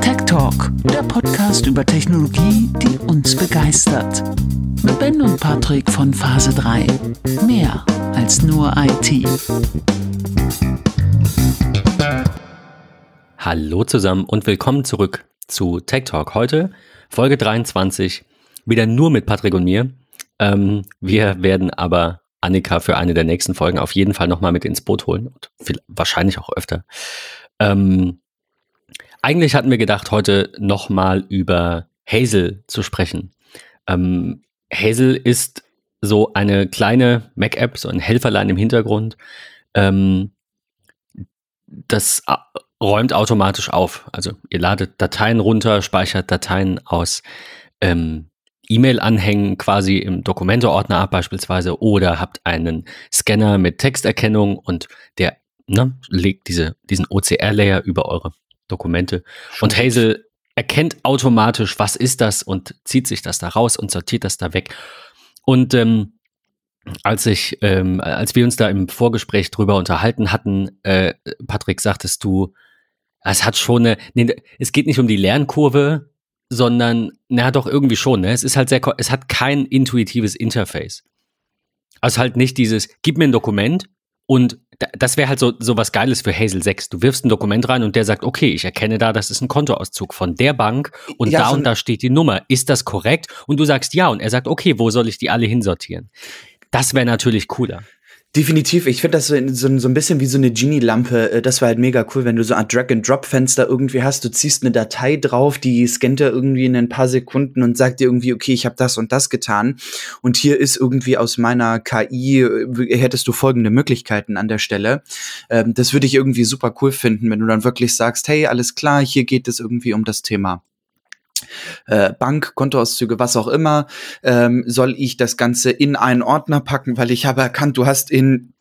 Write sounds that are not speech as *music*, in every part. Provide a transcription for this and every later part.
Tech Talk, der Podcast über Technologie, die uns begeistert. Mit Ben und Patrick von Phase 3. Mehr als nur IT. Hallo zusammen und willkommen zurück zu Tech Talk. Heute Folge 23, wieder nur mit Patrick und mir. Ähm, wir werden aber Annika für eine der nächsten Folgen auf jeden Fall nochmal mit ins Boot holen und wahrscheinlich auch öfter. Ähm, eigentlich hatten wir gedacht, heute nochmal über Hazel zu sprechen. Ähm, Hazel ist so eine kleine Mac-App, so ein Helferlein im Hintergrund. Ähm, das räumt automatisch auf. Also ihr ladet Dateien runter, speichert Dateien aus ähm, E-Mail-Anhängen quasi im Dokumente-Ordner ab beispielsweise oder habt einen Scanner mit Texterkennung und der ne, legt diese, diesen OCR-Layer über eure Dokumente. Und Hazel erkennt automatisch, was ist das und zieht sich das da raus und sortiert das da weg. Und ähm, als ich, ähm, als wir uns da im Vorgespräch drüber unterhalten hatten, äh, Patrick, sagtest du, es hat schon eine, nee, es geht nicht um die Lernkurve, sondern, na doch, irgendwie schon, ne? Es ist halt sehr, es hat kein intuitives Interface. Also halt nicht dieses, gib mir ein Dokument und das wäre halt so, so was Geiles für Hazel 6. Du wirfst ein Dokument rein und der sagt, okay, ich erkenne da, das ist ein Kontoauszug von der Bank und ja, da so und da steht die Nummer. Ist das korrekt? Und du sagst ja und er sagt, okay, wo soll ich die alle hinsortieren? Das wäre natürlich cooler. Definitiv, ich finde das so, so, so, ein bisschen wie so eine Genie-Lampe. Äh, das war halt mega cool, wenn du so ein Drag-and-Drop-Fenster irgendwie hast. Du ziehst eine Datei drauf, die scannt er irgendwie in ein paar Sekunden und sagt dir irgendwie, okay, ich habe das und das getan. Und hier ist irgendwie aus meiner KI, äh, hättest du folgende Möglichkeiten an der Stelle. Ähm, das würde ich irgendwie super cool finden, wenn du dann wirklich sagst, hey, alles klar, hier geht es irgendwie um das Thema äh, Bank, Kontoauszüge, was auch immer, ähm, soll ich das Ganze in einen Ordner packen, weil ich habe erkannt, du hast in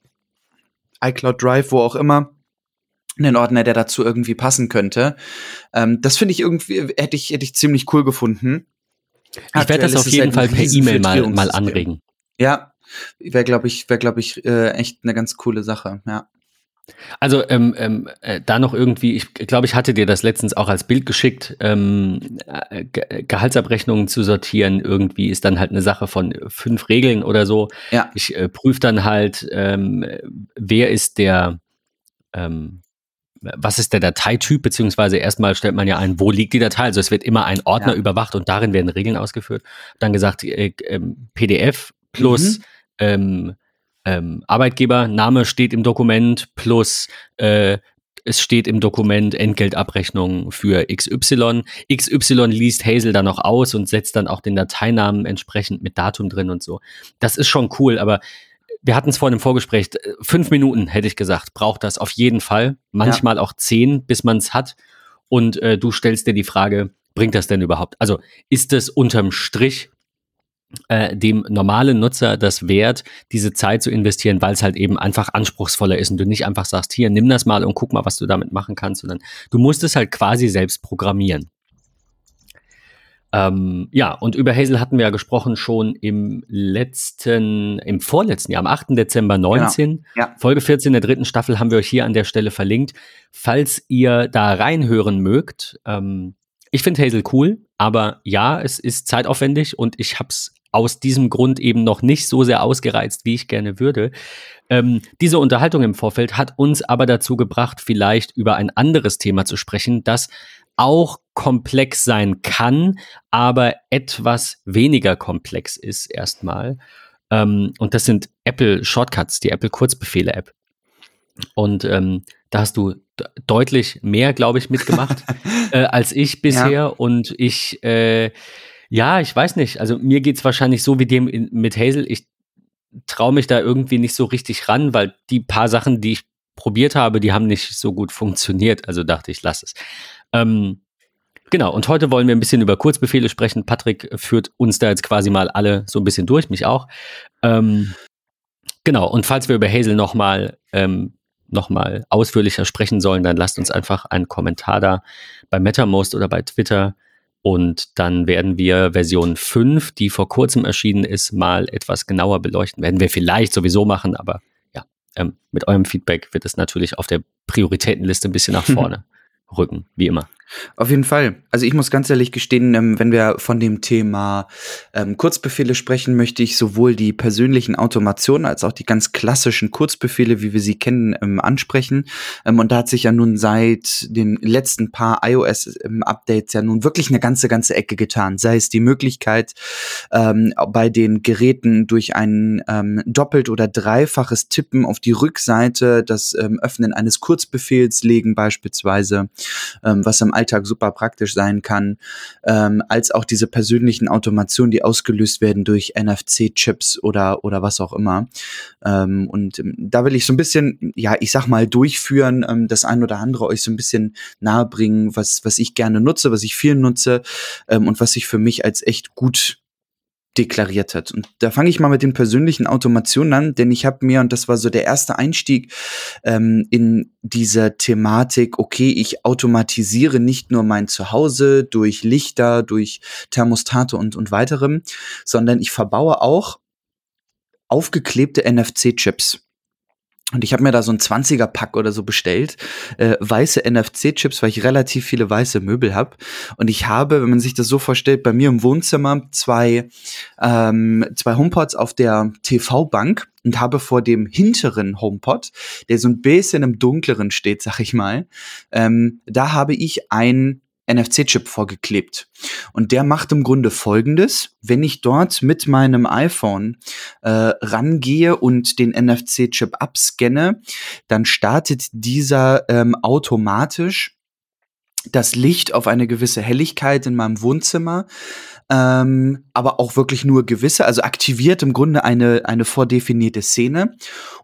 iCloud Drive, wo auch immer, einen Ordner, der dazu irgendwie passen könnte. Ähm, das finde ich irgendwie, hätte ich, hätte ich ziemlich cool gefunden. Ich werde das auf jeden Fall per E-Mail mal, mal anregen. Ja, wäre, glaube ich, wäre, glaube ich, äh, echt eine ganz coole Sache, ja. Also ähm, ähm, äh, da noch irgendwie, ich glaube, ich hatte dir das letztens auch als Bild geschickt, ähm, äh, Ge Gehaltsabrechnungen zu sortieren, irgendwie ist dann halt eine Sache von fünf Regeln oder so. Ja. Ich äh, prüfe dann halt, ähm, wer ist der, ähm, was ist der Dateityp, beziehungsweise erstmal stellt man ja ein, wo liegt die Datei. Also es wird immer ein Ordner ja. überwacht und darin werden Regeln ausgeführt. Dann gesagt, äh, äh, PDF plus mhm. Ähm, ähm, Arbeitgebername steht im Dokument plus äh, es steht im Dokument Entgeltabrechnung für XY. XY liest Hazel dann noch aus und setzt dann auch den Dateinamen entsprechend mit Datum drin und so. Das ist schon cool, aber wir hatten es vorhin im Vorgespräch, fünf Minuten hätte ich gesagt, braucht das auf jeden Fall. Manchmal ja. auch zehn, bis man es hat. Und äh, du stellst dir die Frage, bringt das denn überhaupt? Also ist es unterm Strich äh, dem normalen Nutzer das wert, diese Zeit zu investieren, weil es halt eben einfach anspruchsvoller ist und du nicht einfach sagst, hier, nimm das mal und guck mal, was du damit machen kannst, sondern du musst es halt quasi selbst programmieren. Ähm, ja, und über Hazel hatten wir ja gesprochen schon im letzten, im vorletzten Jahr, am 8. Dezember 19. Ja, ja. Folge 14 der dritten Staffel haben wir euch hier an der Stelle verlinkt. Falls ihr da reinhören mögt, ähm, ich finde Hazel cool, aber ja, es ist zeitaufwendig und ich habe es aus diesem Grund eben noch nicht so sehr ausgereizt, wie ich gerne würde. Ähm, diese Unterhaltung im Vorfeld hat uns aber dazu gebracht, vielleicht über ein anderes Thema zu sprechen, das auch komplex sein kann, aber etwas weniger komplex ist erstmal. Ähm, und das sind Apple Shortcuts, die Apple Kurzbefehle App. Und ähm, da hast du deutlich mehr, glaube ich, mitgemacht *laughs* äh, als ich bisher. Ja. Und ich, äh, ja, ich weiß nicht. Also mir geht es wahrscheinlich so wie dem in, mit Hazel. Ich traue mich da irgendwie nicht so richtig ran, weil die paar Sachen, die ich probiert habe, die haben nicht so gut funktioniert. Also dachte ich, lass es. Ähm, genau, und heute wollen wir ein bisschen über Kurzbefehle sprechen. Patrick führt uns da jetzt quasi mal alle so ein bisschen durch, mich auch. Ähm, genau, und falls wir über Hazel nochmal ähm, nochmal ausführlicher sprechen sollen, dann lasst uns einfach einen Kommentar da bei MetaMost oder bei Twitter. Und dann werden wir Version 5, die vor kurzem erschienen ist, mal etwas genauer beleuchten. Werden wir vielleicht sowieso machen, aber ja, ähm, mit eurem Feedback wird es natürlich auf der Prioritätenliste ein bisschen nach *laughs* vorne rücken, wie immer. Auf jeden Fall. Also ich muss ganz ehrlich gestehen, ähm, wenn wir von dem Thema ähm, Kurzbefehle sprechen, möchte ich sowohl die persönlichen Automationen als auch die ganz klassischen Kurzbefehle, wie wir sie kennen, ähm, ansprechen. Und da hat sich ja nun seit den letzten paar iOS-Updates ja nun wirklich eine ganze, ganze Ecke getan. Sei es die Möglichkeit, bei den Geräten durch ein doppelt oder dreifaches Tippen auf die Rückseite das Öffnen eines Kurzbefehls legen beispielsweise, was im Alltag super praktisch sein kann, ähm, als auch diese persönlichen Automationen, die ausgelöst werden durch NFC-Chips oder, oder was auch immer. Ähm, und ähm, da will ich so ein bisschen, ja, ich sag mal, durchführen, ähm, das ein oder andere euch so ein bisschen nahebringen, was, was ich gerne nutze, was ich viel nutze ähm, und was sich für mich als echt gut deklariert hat. Und da fange ich mal mit den persönlichen Automationen an, denn ich habe mir, und das war so der erste Einstieg ähm, in dieser Thematik, okay, ich automatisiere nicht nur mein Zuhause durch Lichter, durch Thermostate und, und weiterem, sondern ich verbaue auch aufgeklebte NFC-Chips. Und ich habe mir da so ein 20er-Pack oder so bestellt, äh, weiße NFC-Chips, weil ich relativ viele weiße Möbel habe. Und ich habe, wenn man sich das so vorstellt, bei mir im Wohnzimmer zwei, ähm, zwei HomePods auf der TV-Bank und habe vor dem hinteren HomePod, der so ein bisschen im Dunkleren steht, sag ich mal, ähm, da habe ich ein NFC-Chip vorgeklebt. Und der macht im Grunde folgendes. Wenn ich dort mit meinem iPhone äh, rangehe und den NFC-Chip abscanne, dann startet dieser ähm, automatisch das Licht auf eine gewisse Helligkeit in meinem Wohnzimmer, ähm, aber auch wirklich nur gewisse, also aktiviert im Grunde eine, eine vordefinierte Szene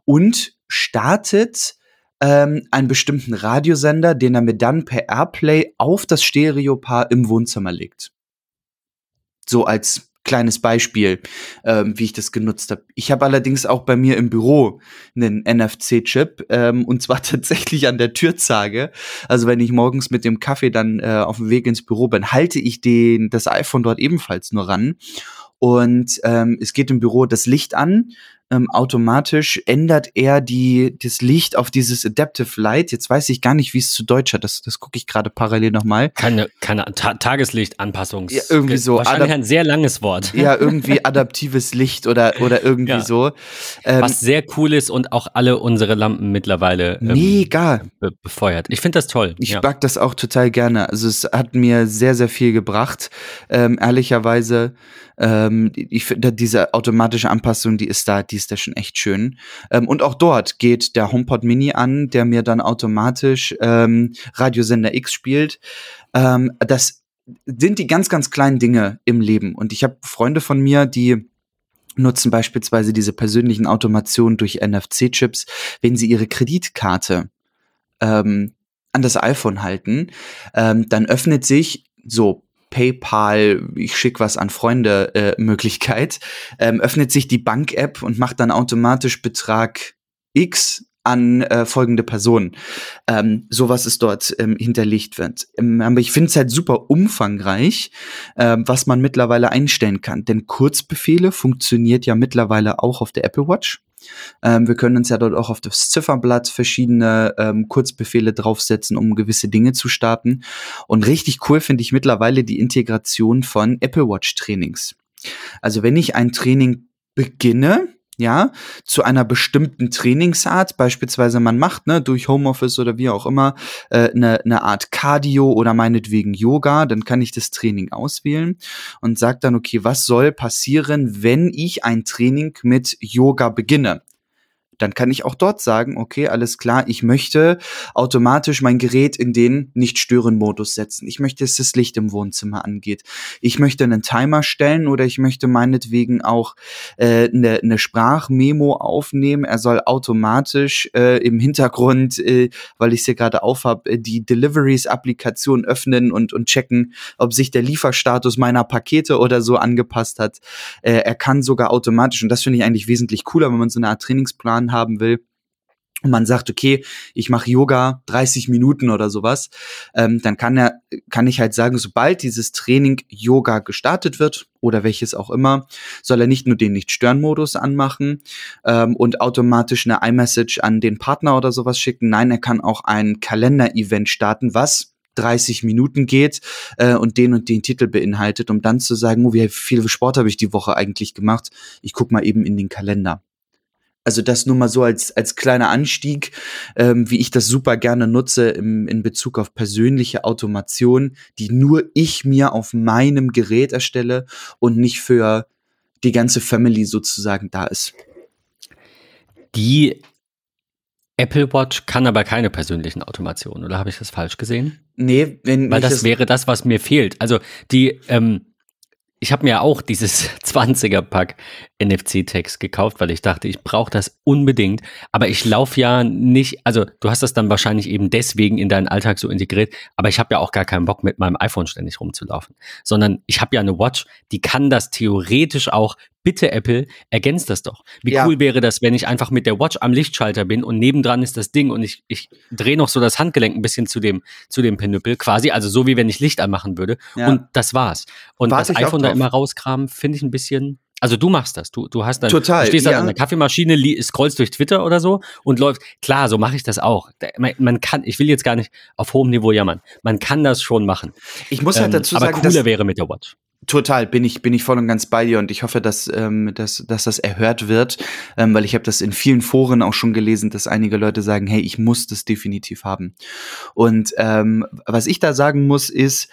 und startet ähm, einen bestimmten Radiosender, den er mir dann per Airplay auf das Stereopaar im Wohnzimmer legt. So als kleines Beispiel, ähm, wie ich das genutzt habe. Ich habe allerdings auch bei mir im Büro einen NFC-Chip ähm, und zwar *laughs* tatsächlich an der Türzage. Also wenn ich morgens mit dem Kaffee dann äh, auf dem Weg ins Büro bin, halte ich den das iPhone dort ebenfalls nur ran und ähm, es geht im Büro das Licht an ähm, automatisch ändert er die, das Licht auf dieses Adaptive Light. Jetzt weiß ich gar nicht, wie es zu Deutsch hat. Das, das gucke ich gerade parallel nochmal. Keine, keine Ta Tageslichtanpassungs. Ja, irgendwie so. Wahrscheinlich ein sehr langes Wort. Ja, *laughs* irgendwie adaptives Licht oder, oder irgendwie ja. so. Ähm, Was sehr cool ist und auch alle unsere Lampen mittlerweile ähm, mega be befeuert. Ich finde das toll. Ich ja. mag das auch total gerne. Also es hat mir sehr, sehr viel gebracht. Ähm, ehrlicherweise ähm, ich finde, diese automatische Anpassung, die ist da, die ist da schon echt schön. Ähm, und auch dort geht der HomePod Mini an, der mir dann automatisch ähm, Radiosender X spielt. Ähm, das sind die ganz, ganz kleinen Dinge im Leben. Und ich habe Freunde von mir, die nutzen beispielsweise diese persönlichen Automationen durch NFC-Chips, wenn sie ihre Kreditkarte ähm, an das iPhone halten, ähm, dann öffnet sich so PayPal, ich schick was an Freunde äh, Möglichkeit, ähm, öffnet sich die Bank-App und macht dann automatisch Betrag X an äh, folgende Person. Ähm, sowas ist dort ähm, hinterlegt wird. Ähm, aber ich finde es halt super umfangreich, äh, was man mittlerweile einstellen kann. Denn Kurzbefehle funktioniert ja mittlerweile auch auf der Apple Watch. Ähm, wir können uns ja dort auch auf das Zifferblatt verschiedene ähm, Kurzbefehle draufsetzen, um gewisse Dinge zu starten. Und richtig cool finde ich mittlerweile die Integration von Apple Watch Trainings. Also wenn ich ein Training beginne, ja, zu einer bestimmten Trainingsart, beispielsweise man macht, ne, durch Homeoffice oder wie auch immer, äh, eine, eine Art Cardio oder meinetwegen Yoga, dann kann ich das Training auswählen und sage dann, okay, was soll passieren, wenn ich ein Training mit Yoga beginne? Dann kann ich auch dort sagen, okay, alles klar, ich möchte automatisch mein Gerät in den Nicht-Stören-Modus setzen. Ich möchte, dass das Licht im Wohnzimmer angeht. Ich möchte einen Timer stellen oder ich möchte meinetwegen auch äh, eine, eine Sprachmemo aufnehmen. Er soll automatisch äh, im Hintergrund, äh, weil ich sie gerade aufhab, äh, die Deliveries-Applikation öffnen und, und checken, ob sich der Lieferstatus meiner Pakete oder so angepasst hat. Äh, er kann sogar automatisch, und das finde ich eigentlich wesentlich cooler, wenn man so eine Art Trainingsplan haben will, und man sagt, okay, ich mache Yoga 30 Minuten oder sowas, ähm, dann kann er, kann ich halt sagen, sobald dieses Training Yoga gestartet wird oder welches auch immer, soll er nicht nur den Nicht-Stören-Modus anmachen ähm, und automatisch eine iMessage an den Partner oder sowas schicken. Nein, er kann auch ein Kalender-Event starten, was 30 Minuten geht äh, und den und den Titel beinhaltet, um dann zu sagen, oh, wie viel Sport habe ich die Woche eigentlich gemacht? Ich guck mal eben in den Kalender. Also das nur mal so als, als kleiner Anstieg, ähm, wie ich das super gerne nutze im, in Bezug auf persönliche Automation, die nur ich mir auf meinem Gerät erstelle und nicht für die ganze Family sozusagen da ist. Die Apple Watch kann aber keine persönlichen Automationen, oder habe ich das falsch gesehen? Nee, wenn Weil das wäre das, was mir fehlt. Also die, ähm, ich habe mir auch dieses *laughs* 20er-Pack NFC-Tags gekauft, weil ich dachte, ich brauche das unbedingt. Aber ich laufe ja nicht, also du hast das dann wahrscheinlich eben deswegen in deinen Alltag so integriert, aber ich habe ja auch gar keinen Bock, mit meinem iPhone ständig rumzulaufen. Sondern ich habe ja eine Watch, die kann das theoretisch auch bitte Apple, ergänzt das doch. Wie ja. cool wäre das, wenn ich einfach mit der Watch am Lichtschalter bin und nebendran ist das Ding und ich, ich drehe noch so das Handgelenk ein bisschen zu dem, zu dem Pinüppel, quasi, also so wie wenn ich Licht anmachen würde. Ja. Und das war's. Und Warte das iPhone da immer rauskramen, finde ich ein bisschen. Also du machst das. Du, du hast dann, Total, du stehst dann ja. an der Kaffeemaschine, scrollst durch Twitter oder so und läufst. Klar, so mache ich das auch. Man, man, kann, ich will jetzt gar nicht auf hohem Niveau jammern. Man kann das schon machen. Ich muss halt ähm, dazu aber sagen, aber cooler wäre mit der Watch. Total, bin ich, bin ich voll und ganz bei dir und ich hoffe, dass, ähm, dass, dass das erhört wird, ähm, weil ich habe das in vielen Foren auch schon gelesen, dass einige Leute sagen, hey, ich muss das definitiv haben. Und ähm, was ich da sagen muss, ist,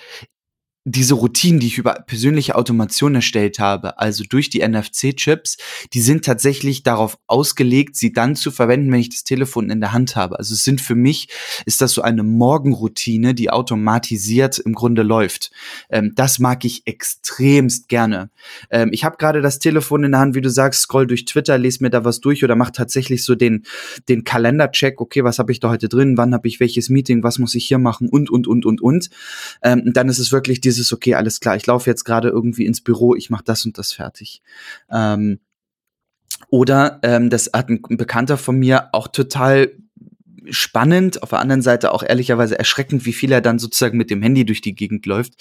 diese Routinen, die ich über persönliche Automation erstellt habe, also durch die NFC-Chips, die sind tatsächlich darauf ausgelegt, sie dann zu verwenden, wenn ich das Telefon in der Hand habe. Also es sind für mich, ist das so eine Morgenroutine, die automatisiert im Grunde läuft. Ähm, das mag ich extremst gerne. Ähm, ich habe gerade das Telefon in der Hand, wie du sagst, scroll durch Twitter, lese mir da was durch oder mach tatsächlich so den, den Kalendercheck, okay, was habe ich da heute drin, wann habe ich welches Meeting, was muss ich hier machen und, und, und, und, und. Ähm, dann ist es wirklich dieses dieses, okay, alles klar, ich laufe jetzt gerade irgendwie ins Büro, ich mache das und das fertig. Ähm, oder ähm, das hat ein Bekannter von mir auch total spannend, auf der anderen Seite auch ehrlicherweise erschreckend, wie viel er dann sozusagen mit dem Handy durch die Gegend läuft.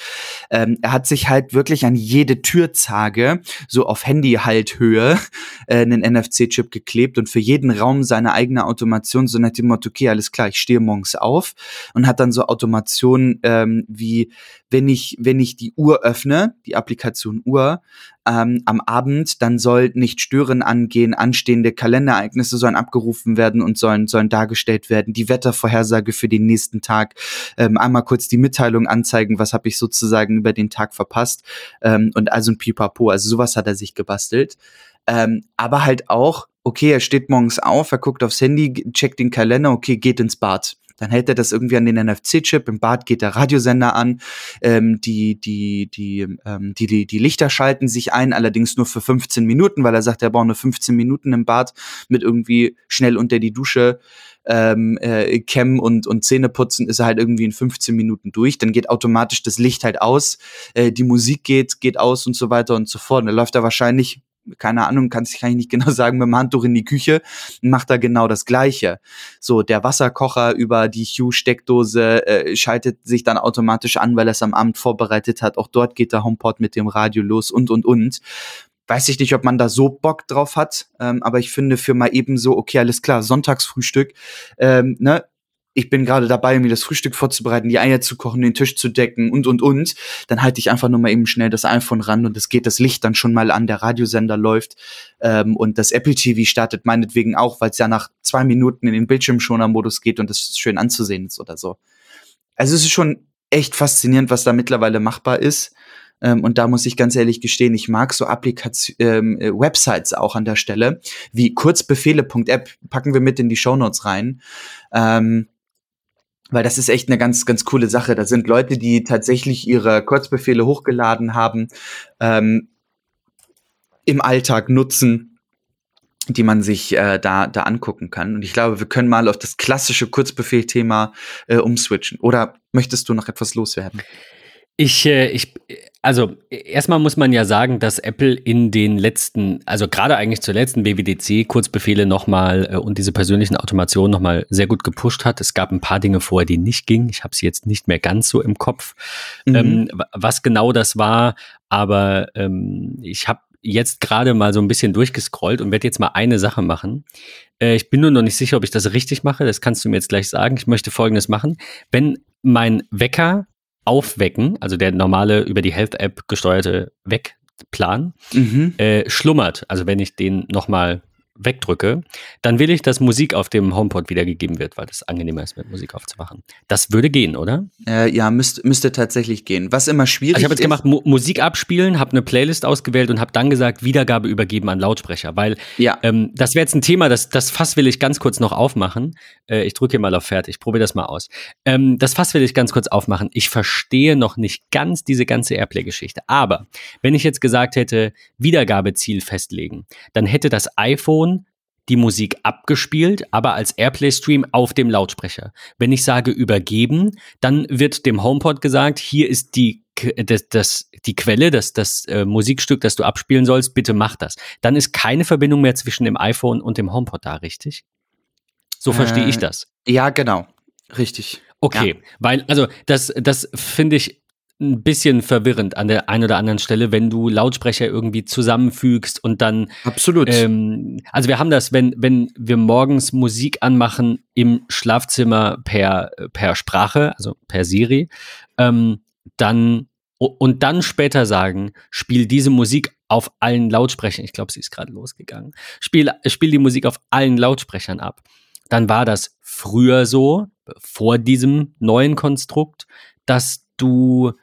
Ähm, er hat sich halt wirklich an jede Türzage, so auf Handy-Halthöhe, äh, einen NFC-Chip geklebt und für jeden Raum seine eigene Automation, so nach dem Motto, okay, alles klar, ich stehe morgens auf und hat dann so Automationen ähm, wie, wenn ich, wenn ich die Uhr öffne, die Applikation Uhr, ähm, am Abend, dann soll nicht stören angehen, anstehende Kalenderereignisse sollen abgerufen werden und sollen, sollen dargestellt werden, die Wettervorhersage für den nächsten Tag, ähm, einmal kurz die Mitteilung anzeigen, was habe ich sozusagen über den Tag verpasst. Ähm, und also ein Pipapo, also sowas hat er sich gebastelt. Ähm, aber halt auch, okay, er steht morgens auf, er guckt aufs Handy, checkt den Kalender, okay, geht ins Bad dann hält er das irgendwie an den NFC-Chip, im Bad geht der Radiosender an, ähm, die, die, die, ähm, die, die, die Lichter schalten sich ein, allerdings nur für 15 Minuten, weil er sagt, er braucht nur 15 Minuten im Bad mit irgendwie schnell unter die Dusche ähm, äh, Cam und, und Zähne putzen, ist er halt irgendwie in 15 Minuten durch. Dann geht automatisch das Licht halt aus, äh, die Musik geht, geht aus und so weiter und so fort. Und dann läuft er wahrscheinlich keine Ahnung, kann, kann ich nicht genau *laughs* sagen, mit dem Handtuch in die Küche, macht er genau das Gleiche. So, der Wasserkocher über die Hue-Steckdose äh, schaltet sich dann automatisch an, weil er es am Abend vorbereitet hat. Auch dort geht der HomePod mit dem Radio los und, und, und. Weiß ich nicht, ob man da so Bock drauf hat, ähm, aber ich finde für mal eben so, okay, alles klar, Sonntagsfrühstück, ähm, ne, ich bin gerade dabei, mir das Frühstück vorzubereiten, die Eier zu kochen, den Tisch zu decken und, und, und, dann halte ich einfach nur mal eben schnell das iPhone ran und es geht das Licht dann schon mal an, der Radiosender läuft ähm, und das Apple TV startet meinetwegen auch, weil es ja nach zwei Minuten in den Bildschirmschoner-Modus geht und das schön anzusehen ist oder so. Also es ist schon echt faszinierend, was da mittlerweile machbar ist. Ähm, und da muss ich ganz ehrlich gestehen, ich mag so Applikation, ähm, äh, Websites auch an der Stelle, wie kurzbefehle.app, packen wir mit in die Shownotes rein. Ähm, weil das ist echt eine ganz, ganz coole Sache. Da sind Leute, die tatsächlich ihre Kurzbefehle hochgeladen haben, ähm, im Alltag nutzen, die man sich äh, da, da angucken kann. Und ich glaube, wir können mal auf das klassische Kurzbefehl-Thema äh, umswitchen. Oder möchtest du noch etwas loswerden? Ich, äh, ich, also erstmal muss man ja sagen, dass Apple in den letzten, also gerade eigentlich zur letzten BWDC Kurzbefehle nochmal äh, und diese persönlichen Automationen nochmal sehr gut gepusht hat. Es gab ein paar Dinge vorher, die nicht gingen. Ich habe sie jetzt nicht mehr ganz so im Kopf, mhm. ähm, was genau das war. Aber ähm, ich habe jetzt gerade mal so ein bisschen durchgescrollt und werde jetzt mal eine Sache machen. Äh, ich bin nur noch nicht sicher, ob ich das richtig mache. Das kannst du mir jetzt gleich sagen. Ich möchte Folgendes machen. Wenn mein Wecker aufwecken, also der normale über die Health-App gesteuerte Wegplan, mhm. äh, schlummert. Also wenn ich den nochmal wegdrücke, dann will ich, dass Musik auf dem HomePod wiedergegeben wird, weil das angenehmer ist, mit Musik aufzumachen. Das würde gehen, oder? Äh, ja, müsst, müsste tatsächlich gehen. Was immer schwierig also ich habe jetzt gemacht, Mu Musik abspielen, habe eine Playlist ausgewählt und habe dann gesagt, Wiedergabe übergeben an Lautsprecher, weil ja. ähm, das wäre jetzt ein Thema, das, das Fass will ich ganz kurz noch aufmachen. Äh, ich drücke hier mal auf Fertig, probiere das mal aus. Ähm, das Fass will ich ganz kurz aufmachen. Ich verstehe noch nicht ganz diese ganze Airplay-Geschichte, aber wenn ich jetzt gesagt hätte, Wiedergabeziel festlegen, dann hätte das iPhone die Musik abgespielt, aber als Airplay-Stream auf dem Lautsprecher. Wenn ich sage übergeben, dann wird dem HomePod gesagt, hier ist die das, das, die Quelle, das, das äh, Musikstück, das du abspielen sollst, bitte mach das. Dann ist keine Verbindung mehr zwischen dem iPhone und dem HomePod da, richtig? So verstehe äh, ich das. Ja, genau. Richtig. Okay, ja. weil, also das, das finde ich ein bisschen verwirrend an der einen oder anderen Stelle, wenn du Lautsprecher irgendwie zusammenfügst und dann. Absolut. Ähm, also wir haben das, wenn, wenn wir morgens Musik anmachen im Schlafzimmer per, per Sprache, also per Siri, ähm, dann und dann später sagen, spiel diese Musik auf allen Lautsprechern. Ich glaube, sie ist gerade losgegangen. Spiel, spiel die Musik auf allen Lautsprechern ab. Dann war das früher so, vor diesem neuen Konstrukt, dass du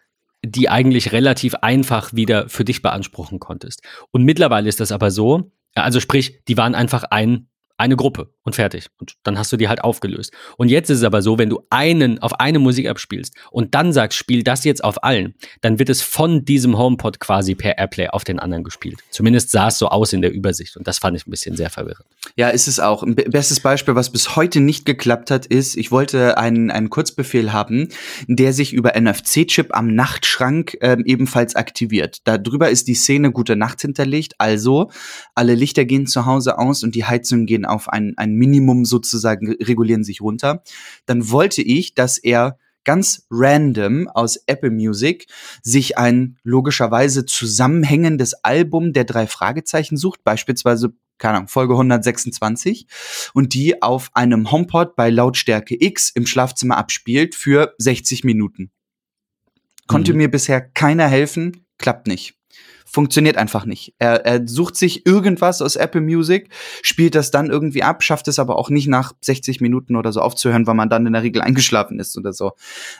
die eigentlich relativ einfach wieder für dich beanspruchen konntest. Und mittlerweile ist das aber so, also sprich, die waren einfach ein eine Gruppe und fertig. Und dann hast du die halt aufgelöst. Und jetzt ist es aber so, wenn du einen auf eine Musik abspielst und dann sagst, spiel das jetzt auf allen, dann wird es von diesem HomePod quasi per Airplay auf den anderen gespielt. Zumindest sah es so aus in der Übersicht und das fand ich ein bisschen sehr verwirrend. Ja, ist es auch. Ein bestes Beispiel, was bis heute nicht geklappt hat, ist, ich wollte einen, einen Kurzbefehl haben, der sich über NFC-Chip am Nachtschrank äh, ebenfalls aktiviert. Darüber ist die Szene gute Nacht hinterlegt, also alle Lichter gehen zu Hause aus und die Heizungen gehen auf ein, ein Minimum sozusagen, regulieren sich runter. Dann wollte ich, dass er ganz random aus Apple Music sich ein logischerweise zusammenhängendes Album der drei Fragezeichen sucht, beispielsweise keine Ahnung, Folge 126 und die auf einem HomePod bei Lautstärke X im Schlafzimmer abspielt für 60 Minuten. Konnte mhm. mir bisher keiner helfen, klappt nicht funktioniert einfach nicht. Er, er sucht sich irgendwas aus Apple Music, spielt das dann irgendwie ab, schafft es aber auch nicht nach 60 Minuten oder so aufzuhören, weil man dann in der Regel eingeschlafen ist oder so.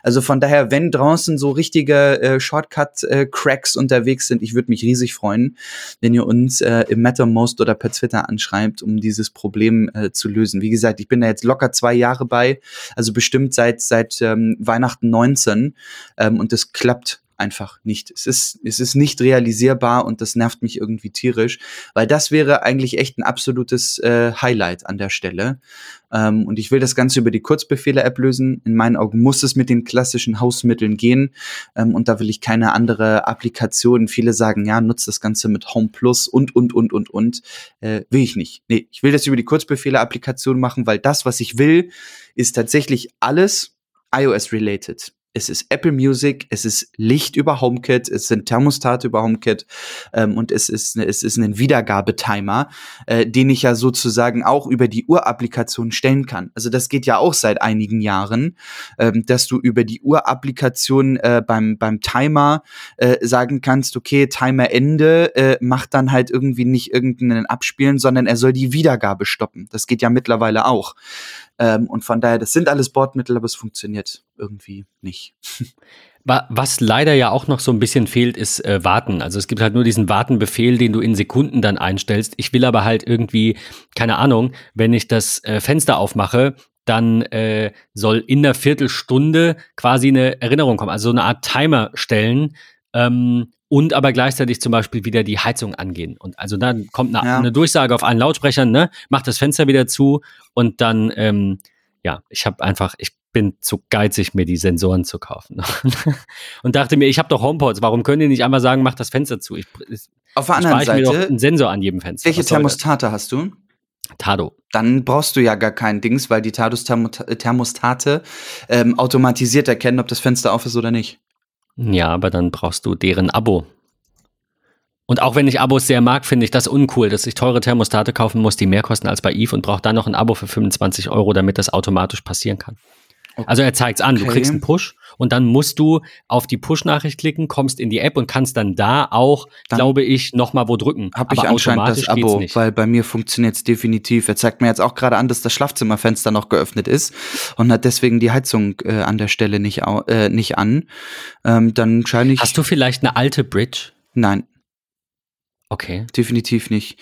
Also von daher, wenn draußen so richtige äh, Shortcut-Cracks äh, unterwegs sind, ich würde mich riesig freuen, wenn ihr uns äh, im Mattermost oder per Twitter anschreibt, um dieses Problem äh, zu lösen. Wie gesagt, ich bin da jetzt locker zwei Jahre bei, also bestimmt seit seit ähm, Weihnachten 19 ähm, und das klappt einfach nicht. Es ist, es ist nicht realisierbar und das nervt mich irgendwie tierisch, weil das wäre eigentlich echt ein absolutes äh, Highlight an der Stelle. Ähm, und ich will das Ganze über die Kurzbefehle-App lösen. In meinen Augen muss es mit den klassischen Hausmitteln gehen ähm, und da will ich keine andere Applikation. Viele sagen, ja, nutzt das Ganze mit Home Plus und, und, und, und, und. Äh, will ich nicht. Nee, ich will das über die Kurzbefehle-Applikation machen, weil das, was ich will, ist tatsächlich alles iOS-related es ist Apple Music, es ist Licht über HomeKit, es sind Thermostate über HomeKit ähm, und es ist, es ist ein Wiedergabetimer, äh, den ich ja sozusagen auch über die Urapplikation stellen kann. Also das geht ja auch seit einigen Jahren, ähm, dass du über die Urapplikation äh, beim, beim Timer äh, sagen kannst, okay, Timer Ende äh, macht dann halt irgendwie nicht irgendeinen Abspielen, sondern er soll die Wiedergabe stoppen. Das geht ja mittlerweile auch. Ähm, und von daher, das sind alles Bordmittel, aber es funktioniert irgendwie nicht. *laughs* Was leider ja auch noch so ein bisschen fehlt, ist äh, Warten. Also es gibt halt nur diesen Wartenbefehl, den du in Sekunden dann einstellst. Ich will aber halt irgendwie, keine Ahnung, wenn ich das äh, Fenster aufmache, dann äh, soll in der Viertelstunde quasi eine Erinnerung kommen. Also so eine Art Timer stellen, ähm, und aber gleichzeitig zum Beispiel wieder die Heizung angehen. Und also dann kommt eine, ja. eine Durchsage auf allen Lautsprechern, ne, macht das Fenster wieder zu und dann, ähm, ja, ich habe einfach, ich bin zu geizig, mir die Sensoren zu kaufen. *laughs* und dachte mir, ich habe doch HomePods, warum können die nicht einmal sagen, mach das Fenster zu? Ich, Auf der anderen Seite, mir doch einen Sensor an jedem Fenster. Welche Thermostate hast du? Tado. Dann brauchst du ja gar kein Dings, weil die Tados Thermostate ähm, automatisiert erkennen, ob das Fenster auf ist oder nicht. Ja, aber dann brauchst du deren Abo. Und auch wenn ich Abos sehr mag, finde ich das uncool, dass ich teure Thermostate kaufen muss, die mehr kosten als bei Eve und brauche dann noch ein Abo für 25 Euro, damit das automatisch passieren kann. Okay. Also er zeigt es an, du kriegst einen Push und dann musst du auf die Push-Nachricht klicken, kommst in die App und kannst dann da auch, dann glaube ich, nochmal wo drücken. Habe ich anscheinend das Abo, weil bei mir funktioniert es definitiv. Er zeigt mir jetzt auch gerade an, dass das Schlafzimmerfenster noch geöffnet ist und hat deswegen die Heizung äh, an der Stelle nicht, äh, nicht an. Ähm, dann scheine ich. Hast du vielleicht eine alte Bridge? Nein. Okay. Definitiv nicht.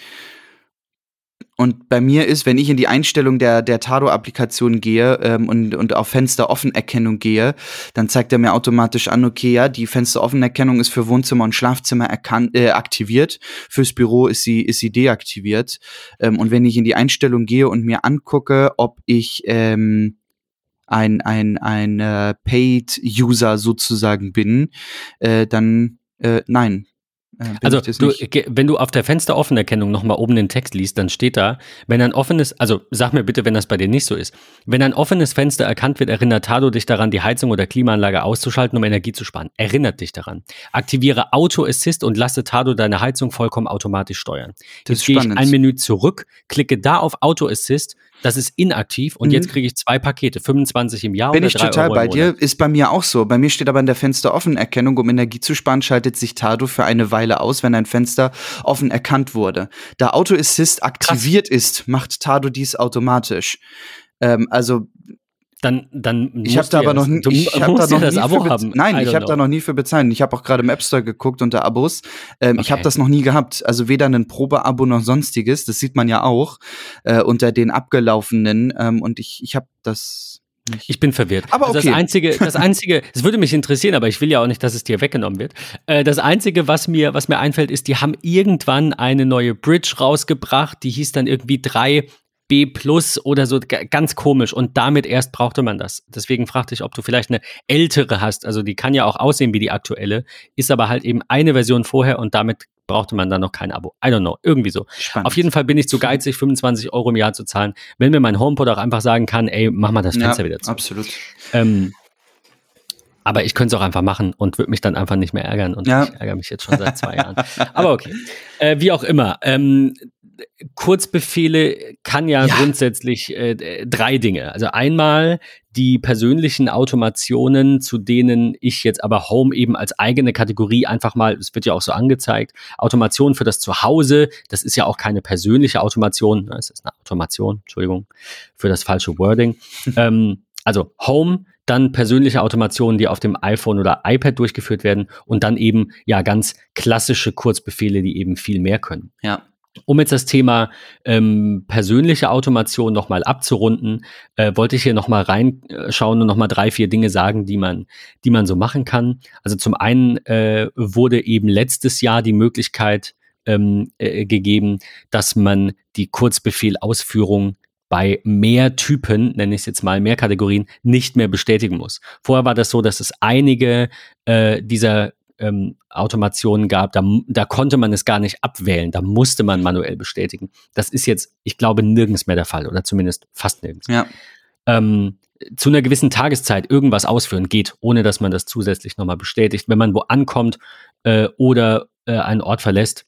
Und bei mir ist, wenn ich in die Einstellung der, der Tado-Applikation gehe ähm, und, und auf Fenster-Offen-Erkennung gehe, dann zeigt er mir automatisch an, okay, ja, die Fenster-Offen-Erkennung ist für Wohnzimmer und Schlafzimmer äh, aktiviert, fürs Büro ist sie, ist sie deaktiviert. Ähm, und wenn ich in die Einstellung gehe und mir angucke, ob ich ähm, ein, ein, ein äh, Paid-User sozusagen bin, äh, dann äh, nein, äh, also du, wenn du auf der Fensteroffenerkennung nochmal oben den Text liest, dann steht da, wenn ein offenes, also sag mir bitte, wenn das bei dir nicht so ist, wenn ein offenes Fenster erkannt wird, erinnert Tado dich daran, die Heizung oder Klimaanlage auszuschalten, um Energie zu sparen. Erinnert dich daran. Aktiviere Auto Assist und lasse Tado deine Heizung vollkommen automatisch steuern. Das Jetzt gehe ich ein Menü zurück, klicke da auf Auto Assist, das ist inaktiv und mhm. jetzt kriege ich zwei Pakete, 25 im Jahr Bin ich total Euro bei dir, ist bei mir auch so. Bei mir steht aber in der Fensteroffenerkennung, um Energie zu sparen, schaltet sich Tado für eine Weile aus, wenn ein Fenster offen erkannt wurde. Da Auto Assist aktiviert Krass. ist, macht Tado dies automatisch. Ähm, also dann, dann ich habe da aber noch, nie, ich hab da noch das Abo haben. Nein, ich habe da noch nie für bezahlt. Ich habe auch gerade im App Store geguckt unter Abos. Ähm, okay. Ich habe das noch nie gehabt. Also weder ein Probeabo noch sonstiges. Das sieht man ja auch äh, unter den abgelaufenen. Ähm, und ich, ich habe das nicht. Ich bin verwirrt. Aber okay. Also das einzige, das *laughs* einzige, es würde mich interessieren, aber ich will ja auch nicht, dass es dir weggenommen wird. Äh, das einzige, was mir, was mir einfällt, ist, die haben irgendwann eine neue Bridge rausgebracht, die hieß dann irgendwie drei B plus oder so, ganz komisch. Und damit erst brauchte man das. Deswegen fragte ich, ob du vielleicht eine ältere hast. Also die kann ja auch aussehen wie die aktuelle, ist aber halt eben eine Version vorher und damit brauchte man dann noch kein Abo. I don't know, irgendwie so. Spannend. Auf jeden Fall bin ich zu geizig, 25 Euro im Jahr zu zahlen, wenn mir mein HomePod auch einfach sagen kann, ey, mach mal das Fenster ja, wieder zu. Absolut. Ähm, aber ich könnte es auch einfach machen und würde mich dann einfach nicht mehr ärgern. Und ja. ich ärgere mich jetzt schon seit zwei Jahren. Aber okay. Äh, wie auch immer. Ähm, Kurzbefehle kann ja, ja. grundsätzlich äh, drei Dinge. Also einmal die persönlichen Automationen, zu denen ich jetzt aber Home eben als eigene Kategorie einfach mal, es wird ja auch so angezeigt, Automation für das Zuhause, das ist ja auch keine persönliche Automation, es ist eine Automation, Entschuldigung für das falsche Wording. *laughs* ähm, also Home, dann persönliche Automationen, die auf dem iPhone oder iPad durchgeführt werden und dann eben ja ganz klassische Kurzbefehle, die eben viel mehr können. Ja. Um jetzt das Thema ähm, persönliche Automation nochmal abzurunden, äh, wollte ich hier nochmal reinschauen und nochmal drei, vier Dinge sagen, die man, die man so machen kann. Also zum einen äh, wurde eben letztes Jahr die Möglichkeit ähm, äh, gegeben, dass man die Kurzbefehlausführung bei mehr Typen, nenne ich es jetzt mal, mehr Kategorien, nicht mehr bestätigen muss. Vorher war das so, dass es einige äh, dieser ähm, Automationen gab, da, da konnte man es gar nicht abwählen, da musste man manuell bestätigen. Das ist jetzt, ich glaube, nirgends mehr der Fall oder zumindest fast nirgends. Ja. Ähm, zu einer gewissen Tageszeit irgendwas ausführen geht, ohne dass man das zusätzlich nochmal bestätigt. Wenn man wo ankommt äh, oder äh, einen Ort verlässt,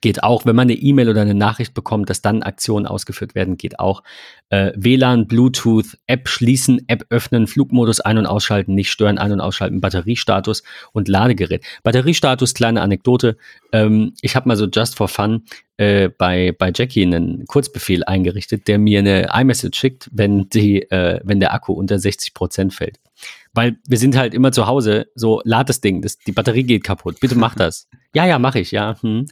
Geht auch, wenn man eine E-Mail oder eine Nachricht bekommt, dass dann Aktionen ausgeführt werden, geht auch. Äh, WLAN, Bluetooth, App schließen, App öffnen, Flugmodus ein- und ausschalten, nicht stören, ein- und ausschalten, Batteriestatus und Ladegerät. Batteriestatus, kleine Anekdote. Ähm, ich habe mal so just for fun äh, bei, bei Jackie einen Kurzbefehl eingerichtet, der mir eine iMessage schickt, wenn, die, äh, wenn der Akku unter 60 Prozent fällt. Weil wir sind halt immer zu Hause, so lad das Ding, das, die Batterie geht kaputt, bitte mach das. *laughs* ja, ja, mach ich, ja. Hm.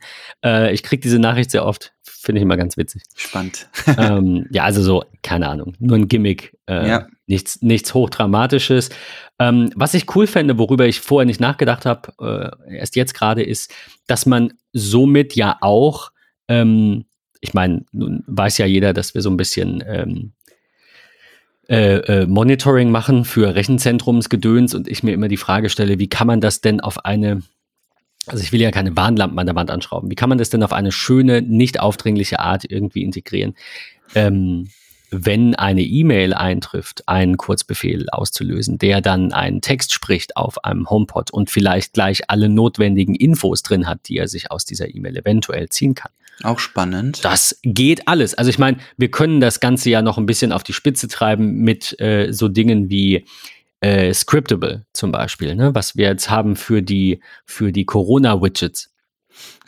Äh, ich krieg diese Nachricht sehr oft, finde ich immer ganz witzig. Spannend. *laughs* ähm, ja, also so, keine Ahnung, nur ein Gimmick, äh, ja. nichts, nichts Hochdramatisches. Ähm, was ich cool fände, worüber ich vorher nicht nachgedacht habe, äh, erst jetzt gerade, ist, dass man somit ja auch, ähm, ich meine, nun weiß ja jeder, dass wir so ein bisschen ähm, äh, äh, Monitoring machen für Rechenzentrumsgedöns und ich mir immer die Frage stelle, wie kann man das denn auf eine, also ich will ja keine Warnlampen an der Wand anschrauben, wie kann man das denn auf eine schöne, nicht aufdringliche Art irgendwie integrieren? Ähm, wenn eine E-Mail eintrifft, einen Kurzbefehl auszulösen, der dann einen Text spricht auf einem HomePod und vielleicht gleich alle notwendigen Infos drin hat, die er sich aus dieser E-Mail eventuell ziehen kann. Auch spannend. Das geht alles. Also ich meine, wir können das Ganze ja noch ein bisschen auf die Spitze treiben mit äh, so Dingen wie äh, Scriptable zum Beispiel, ne? was wir jetzt haben für die, für die Corona-Widgets.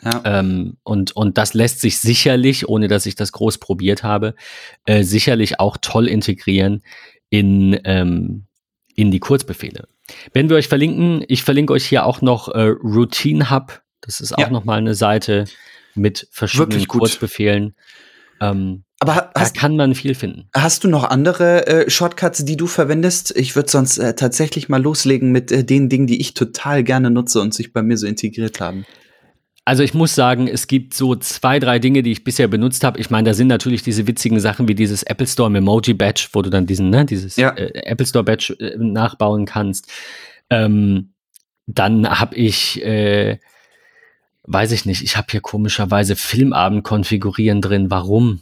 Ja. Ähm, und, und das lässt sich sicherlich, ohne dass ich das groß probiert habe, äh, sicherlich auch toll integrieren in, ähm, in die Kurzbefehle. Wenn wir euch verlinken, ich verlinke euch hier auch noch äh, Routine Hub. Das ist auch ja. noch mal eine Seite mit verschiedenen Kurzbefehlen. Ähm, aber hast, da kann man viel finden. Hast du noch andere äh, Shortcuts, die du verwendest? Ich würde sonst äh, tatsächlich mal loslegen mit äh, den Dingen, die ich total gerne nutze und sich bei mir so integriert haben. Also ich muss sagen, es gibt so zwei, drei Dinge, die ich bisher benutzt habe. Ich meine, da sind natürlich diese witzigen Sachen wie dieses Apple Store Memoji Badge, wo du dann diesen, ne, dieses ja. äh, Apple Store Badge äh, nachbauen kannst. Ähm, dann habe ich, äh, weiß ich nicht, ich habe hier komischerweise Filmabend konfigurieren drin. Warum?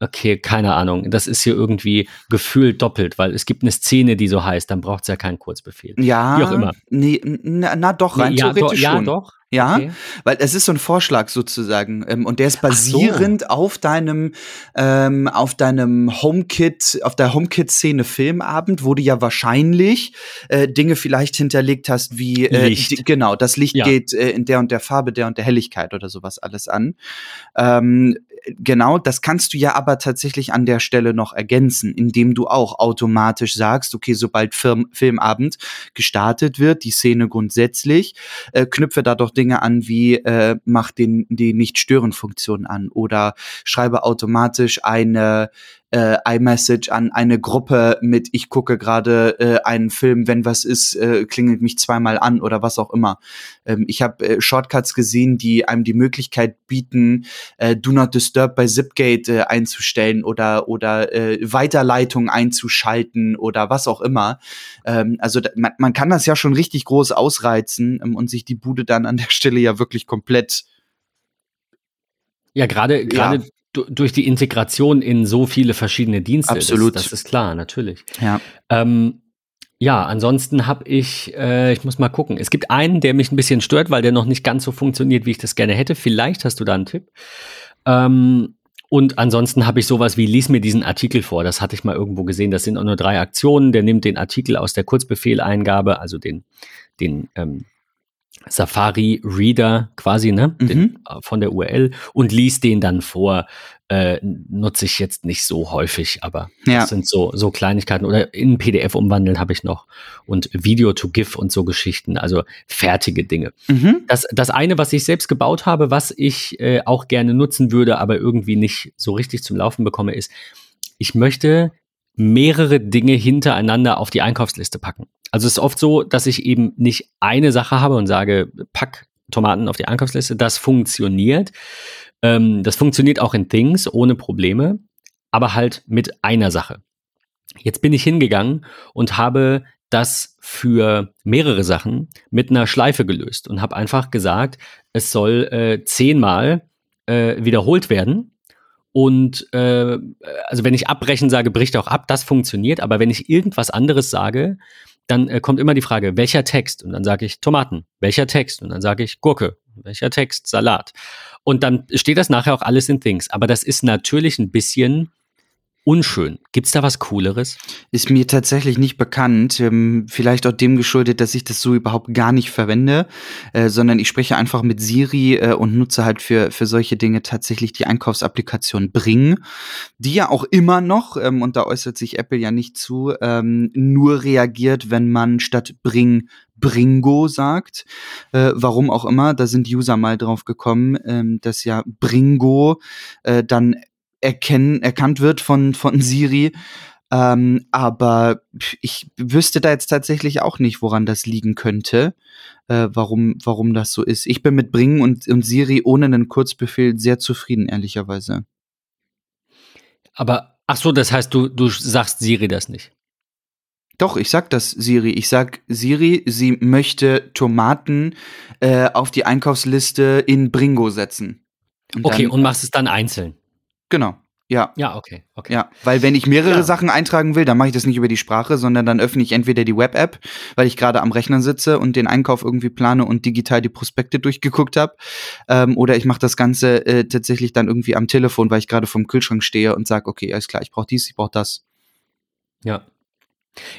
Okay, keine Ahnung. Das ist hier irgendwie gefühlt doppelt, weil es gibt eine Szene, die so heißt, dann braucht es ja keinen Kurzbefehl. Ja. Wie auch immer. Nee, na, na doch, rein ja, theoretisch do, schon. Ja, doch. Ja, okay. weil es ist so ein Vorschlag sozusagen ähm, und der ist basierend so. auf deinem ähm, auf deinem HomeKit auf der HomeKit-Szene Filmabend, wo du ja wahrscheinlich äh, Dinge vielleicht hinterlegt hast wie äh, Licht. Die, genau das Licht ja. geht äh, in der und der Farbe, der und der Helligkeit oder sowas alles an. Ähm, genau, das kannst du ja aber tatsächlich an der Stelle noch ergänzen, indem du auch automatisch sagst, okay, sobald Film, Filmabend gestartet wird, die Szene grundsätzlich, äh, knüpfe da doch Dinge an wie äh, mach den die Nicht-Stören-Funktion an oder schreibe automatisch eine äh, iMessage an eine Gruppe mit ich gucke gerade äh, einen Film, wenn was ist, äh, klingelt mich zweimal an oder was auch immer. Ähm, ich habe äh, Shortcuts gesehen, die einem die Möglichkeit bieten, äh, Do Not Disturb bei Zipgate äh, einzustellen oder oder äh, Weiterleitung einzuschalten oder was auch immer. Ähm, also da, man, man kann das ja schon richtig groß ausreizen ähm, und sich die Bude dann an der Stelle ja wirklich komplett ja, gerade gerade ja durch die Integration in so viele verschiedene Dienste. Absolut. Das, das ist klar, natürlich. Ja. Ähm, ja, ansonsten habe ich, äh, ich muss mal gucken. Es gibt einen, der mich ein bisschen stört, weil der noch nicht ganz so funktioniert, wie ich das gerne hätte. Vielleicht hast du da einen Tipp. Ähm, und ansonsten habe ich sowas wie, lies mir diesen Artikel vor. Das hatte ich mal irgendwo gesehen. Das sind auch nur drei Aktionen. Der nimmt den Artikel aus der Kurzbefehleingabe, also den, den ähm, Safari Reader quasi, ne, mhm. den, äh, von der URL und liest den dann vor. Äh, nutze ich jetzt nicht so häufig, aber ja. das sind so, so Kleinigkeiten. Oder in PDF umwandeln habe ich noch und Video to GIF und so Geschichten, also fertige Dinge. Mhm. Das, das eine, was ich selbst gebaut habe, was ich äh, auch gerne nutzen würde, aber irgendwie nicht so richtig zum Laufen bekomme, ist, ich möchte mehrere Dinge hintereinander auf die Einkaufsliste packen. Also es ist oft so, dass ich eben nicht eine Sache habe und sage, pack Tomaten auf die Einkaufsliste. Das funktioniert. Ähm, das funktioniert auch in Things ohne Probleme, aber halt mit einer Sache. Jetzt bin ich hingegangen und habe das für mehrere Sachen mit einer Schleife gelöst und habe einfach gesagt, es soll äh, zehnmal äh, wiederholt werden. Und äh, also wenn ich abbrechen sage, bricht auch ab, das funktioniert. Aber wenn ich irgendwas anderes sage, dann äh, kommt immer die Frage, welcher Text? Und dann sage ich Tomaten. Welcher Text? Und dann sage ich Gurke. Welcher Text? Salat. Und dann steht das nachher auch alles in Things. Aber das ist natürlich ein bisschen unschön. Gibt es da was Cooleres? Ist mir tatsächlich nicht bekannt. Ähm, vielleicht auch dem geschuldet, dass ich das so überhaupt gar nicht verwende, äh, sondern ich spreche einfach mit Siri äh, und nutze halt für, für solche Dinge tatsächlich die Einkaufsapplikation Bring, die ja auch immer noch, ähm, und da äußert sich Apple ja nicht zu, ähm, nur reagiert, wenn man statt Bring Bringo sagt. Äh, warum auch immer, da sind User mal drauf gekommen, ähm, dass ja Bringo äh, dann erkennen, erkannt wird von, von Siri. Ähm, aber ich wüsste da jetzt tatsächlich auch nicht, woran das liegen könnte, äh, warum, warum das so ist. Ich bin mit Bringen und, und Siri ohne einen Kurzbefehl sehr zufrieden, ehrlicherweise. Aber Ach so, das heißt, du, du sagst Siri das nicht. Doch, ich sag das Siri. Ich sag Siri, sie möchte Tomaten äh, auf die Einkaufsliste in Bringo setzen. Und okay, dann, und machst es dann einzeln. Genau. Ja. Ja, okay, okay. Ja, weil wenn ich mehrere ja. Sachen eintragen will, dann mache ich das nicht über die Sprache, sondern dann öffne ich entweder die Web-App, weil ich gerade am Rechner sitze und den Einkauf irgendwie plane und digital die Prospekte durchgeguckt habe, ähm, oder ich mache das Ganze äh, tatsächlich dann irgendwie am Telefon, weil ich gerade vom Kühlschrank stehe und sage, okay, alles klar, ich brauche dies, ich brauche das. Ja.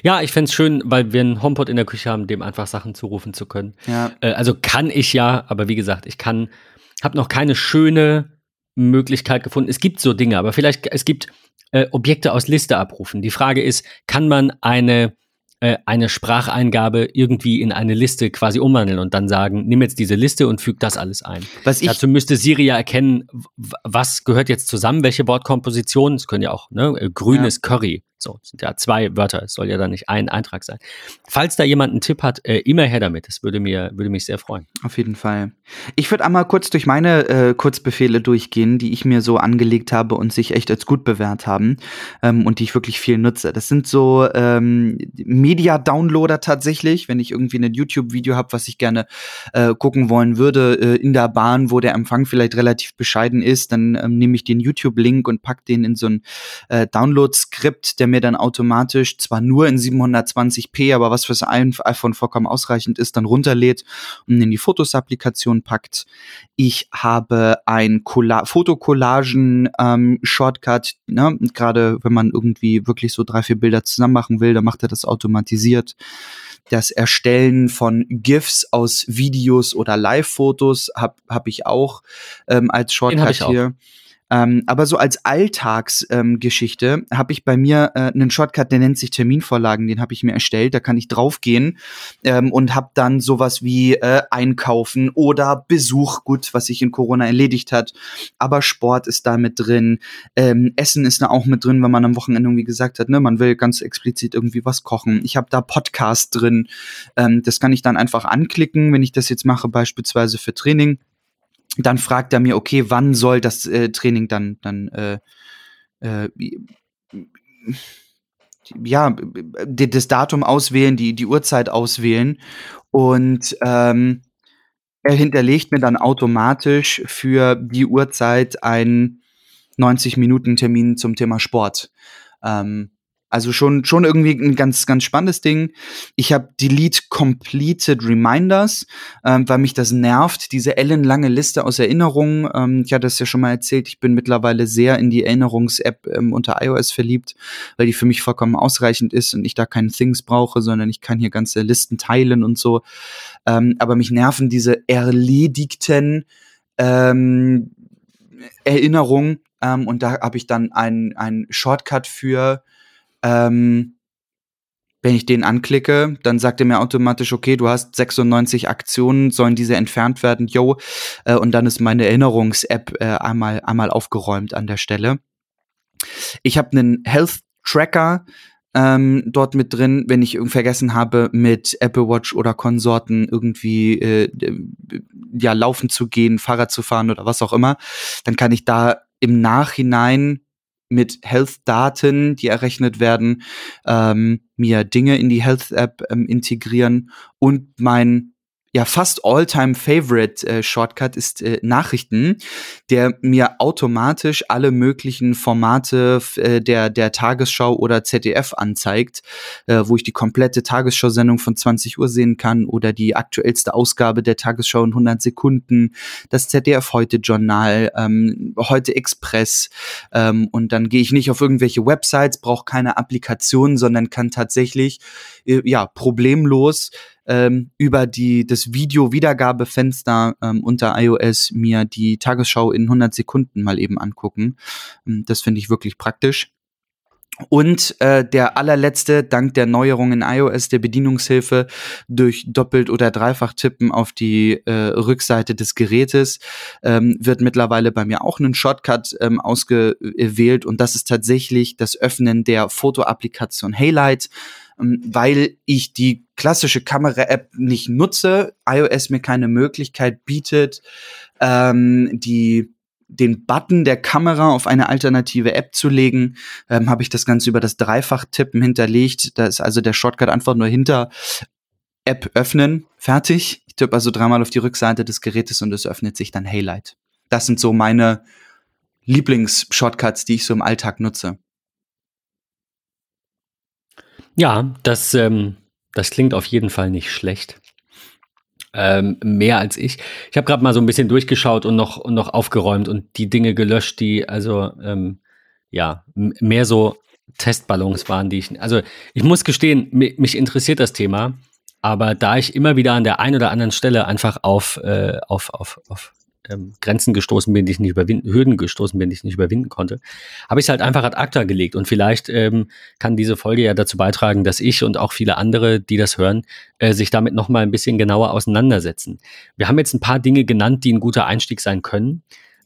Ja, ich fände es schön, weil wir einen HomePod in der Küche haben, dem einfach Sachen zurufen zu können. Ja. Äh, also kann ich ja, aber wie gesagt, ich kann, habe noch keine schöne Möglichkeit gefunden. Es gibt so Dinge, aber vielleicht, es gibt äh, Objekte aus Liste abrufen. Die Frage ist, kann man eine, äh, eine Spracheingabe irgendwie in eine Liste quasi umwandeln und dann sagen, nimm jetzt diese Liste und füg das alles ein. Was ich Dazu müsste Siri ja erkennen, was gehört jetzt zusammen, welche Wortkompositionen. Es können ja auch ne, äh, grünes ja. Curry so, sind ja zwei Wörter, es soll ja dann nicht ein Eintrag sein. Falls da jemand einen Tipp hat, äh, immer her damit. Das würde, mir, würde mich sehr freuen. Auf jeden Fall. Ich würde einmal kurz durch meine äh, Kurzbefehle durchgehen, die ich mir so angelegt habe und sich echt als gut bewährt haben ähm, und die ich wirklich viel nutze. Das sind so ähm, Media-Downloader tatsächlich, wenn ich irgendwie ein YouTube-Video habe, was ich gerne äh, gucken wollen würde, äh, in der Bahn, wo der Empfang vielleicht relativ bescheiden ist, dann ähm, nehme ich den YouTube-Link und pack den in so ein äh, Download-Skript, der mir dann automatisch zwar nur in 720p, aber was fürs iPhone vollkommen ausreichend ist, dann runterlädt und in die Fotos-Applikation packt. Ich habe ein Fotokollagen-Shortcut, ähm, ne? gerade wenn man irgendwie wirklich so drei, vier Bilder zusammen machen will, dann macht er das automatisiert das Erstellen von GIFs aus Videos oder Live-Fotos habe hab ich auch ähm, als Shortcut hier. Auch. Ähm, aber so als Alltagsgeschichte ähm, habe ich bei mir äh, einen Shortcut, der nennt sich Terminvorlagen, den habe ich mir erstellt. Da kann ich draufgehen ähm, und habe dann sowas wie äh, Einkaufen oder Besuch, gut, was sich in Corona erledigt hat. Aber Sport ist da mit drin. Ähm, Essen ist da auch mit drin, wenn man am Wochenende irgendwie gesagt hat, ne, man will ganz explizit irgendwie was kochen. Ich habe da Podcast drin. Ähm, das kann ich dann einfach anklicken, wenn ich das jetzt mache, beispielsweise für Training dann fragt er mir, okay, wann soll das äh, Training dann, dann äh, äh, ja, das Datum auswählen, die, die Uhrzeit auswählen. Und ähm, er hinterlegt mir dann automatisch für die Uhrzeit einen 90-Minuten-Termin zum Thema Sport. Ähm, also schon, schon irgendwie ein ganz, ganz spannendes Ding. Ich habe Delete Completed Reminders, ähm, weil mich das nervt, diese ellenlange Liste aus Erinnerungen. Ähm, ich hatte es ja schon mal erzählt, ich bin mittlerweile sehr in die Erinnerungs-App ähm, unter iOS verliebt, weil die für mich vollkommen ausreichend ist und ich da keine Things brauche, sondern ich kann hier ganze Listen teilen und so. Ähm, aber mich nerven diese erledigten ähm, Erinnerungen. Ähm, und da habe ich dann einen Shortcut für ähm, wenn ich den anklicke, dann sagt er mir automatisch, okay, du hast 96 Aktionen, sollen diese entfernt werden, yo, äh, und dann ist meine Erinnerungs-App äh, einmal, einmal aufgeräumt an der Stelle. Ich habe einen Health Tracker ähm, dort mit drin, wenn ich vergessen habe, mit Apple Watch oder Konsorten irgendwie äh, ja laufen zu gehen, Fahrrad zu fahren oder was auch immer, dann kann ich da im Nachhinein mit Health-Daten, die errechnet werden, ähm, mir Dinge in die Health-App ähm, integrieren und mein ja fast all-time favorite äh, Shortcut ist äh, Nachrichten, der mir automatisch alle möglichen Formate äh, der der Tagesschau oder ZDF anzeigt, äh, wo ich die komplette Tagesschau-Sendung von 20 Uhr sehen kann oder die aktuellste Ausgabe der Tagesschau in 100 Sekunden, das ZDF heute Journal, ähm, heute Express ähm, und dann gehe ich nicht auf irgendwelche Websites, brauche keine Applikation, sondern kann tatsächlich äh, ja problemlos ähm, über die, das Video-Wiedergabefenster ähm, unter iOS mir die Tagesschau in 100 Sekunden mal eben angucken. Ähm, das finde ich wirklich praktisch. Und äh, der allerletzte, dank der Neuerung in iOS, der Bedienungshilfe durch doppelt oder dreifach tippen auf die äh, Rückseite des Gerätes, ähm, wird mittlerweile bei mir auch ein Shortcut ähm, ausgewählt und das ist tatsächlich das Öffnen der Fotoapplikation Haylight. Ähm, weil ich die klassische Kamera-App nicht nutze, iOS mir keine Möglichkeit bietet, ähm, die den Button der Kamera auf eine alternative App zu legen, ähm, habe ich das Ganze über das Dreifach-Tippen hinterlegt. Da ist also der Shortcut einfach nur hinter App öffnen, fertig. Ich tippe also dreimal auf die Rückseite des Gerätes und es öffnet sich dann Haylight. Das sind so meine Lieblings-Shortcuts, die ich so im Alltag nutze. Ja, das, ähm, das klingt auf jeden Fall nicht schlecht. Ähm, mehr als ich. Ich habe gerade mal so ein bisschen durchgeschaut und noch, und noch aufgeräumt und die Dinge gelöscht, die also ähm, ja mehr so Testballons waren, die ich. Also ich muss gestehen, mich, interessiert das Thema, aber da ich immer wieder an der einen oder anderen Stelle einfach auf, äh, auf, auf, auf ähm, Grenzen gestoßen bin, die ich nicht überwinden, Hürden gestoßen bin, die ich nicht überwinden konnte, habe ich es halt einfach ad acta gelegt. Und vielleicht ähm, kann diese Folge ja dazu beitragen, dass ich und auch viele andere, die das hören, äh, sich damit nochmal ein bisschen genauer auseinandersetzen. Wir haben jetzt ein paar Dinge genannt, die ein guter Einstieg sein können.